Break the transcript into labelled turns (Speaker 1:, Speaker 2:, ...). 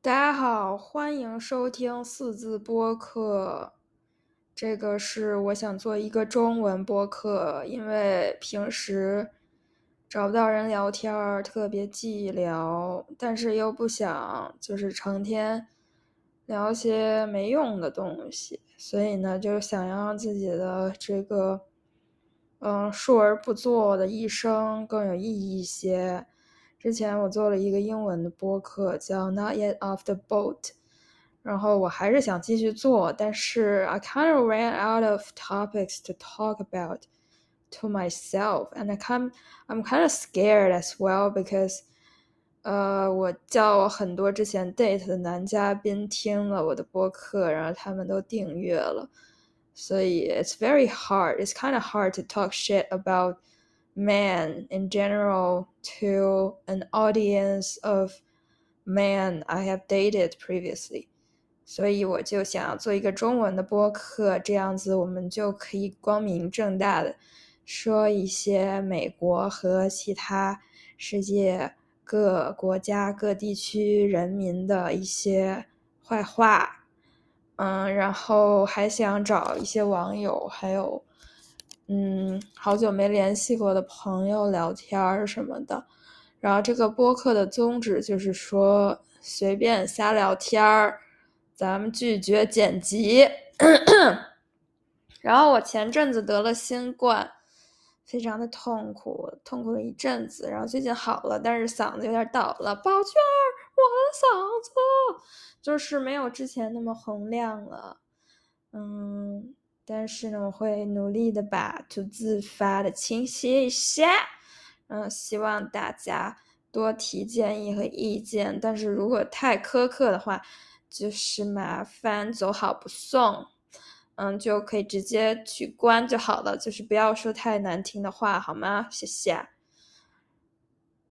Speaker 1: 大家好，欢迎收听四字播客。这个是我想做一个中文播客，因为平时找不到人聊天儿，特别寂寥，但是又不想就是成天聊些没用的东西，所以呢，就想要让自己的这个嗯述而不作的一生更有意义一些。之前我做了一个英文的播客，叫 Not Yet Off the Boat，然后我还是想继续做，但是 I kind of ran out of topics to talk about to myself, and I kind I'm kind of scared as well because 呃，我叫很多之前 date 的男嘉宾听了我的播客，然后他们都订阅了，所以 it's very hard. It's kind of hard to talk shit about man in general to an audience of man I have dated previously，所以我就想做一个中文的播客，这样子我们就可以光明正大的说一些美国和其他世界各国家各地区人民的一些坏话，嗯，然后还想找一些网友，还有。嗯，好久没联系过的朋友聊天儿什么的，然后这个播客的宗旨就是说随便瞎聊天儿，咱们拒绝剪辑。然后我前阵子得了新冠，非常的痛苦，痛苦了一阵子，然后最近好了，但是嗓子有点倒了，宝娟，我的嗓子就是没有之前那么洪亮了，嗯。但是呢，我会努力的把图自发的清晰一些，嗯，希望大家多提建议和意见。但是如果太苛刻的话，就是麻烦走好不送，嗯，就可以直接取关就好了，就是不要说太难听的话，好吗？谢谢。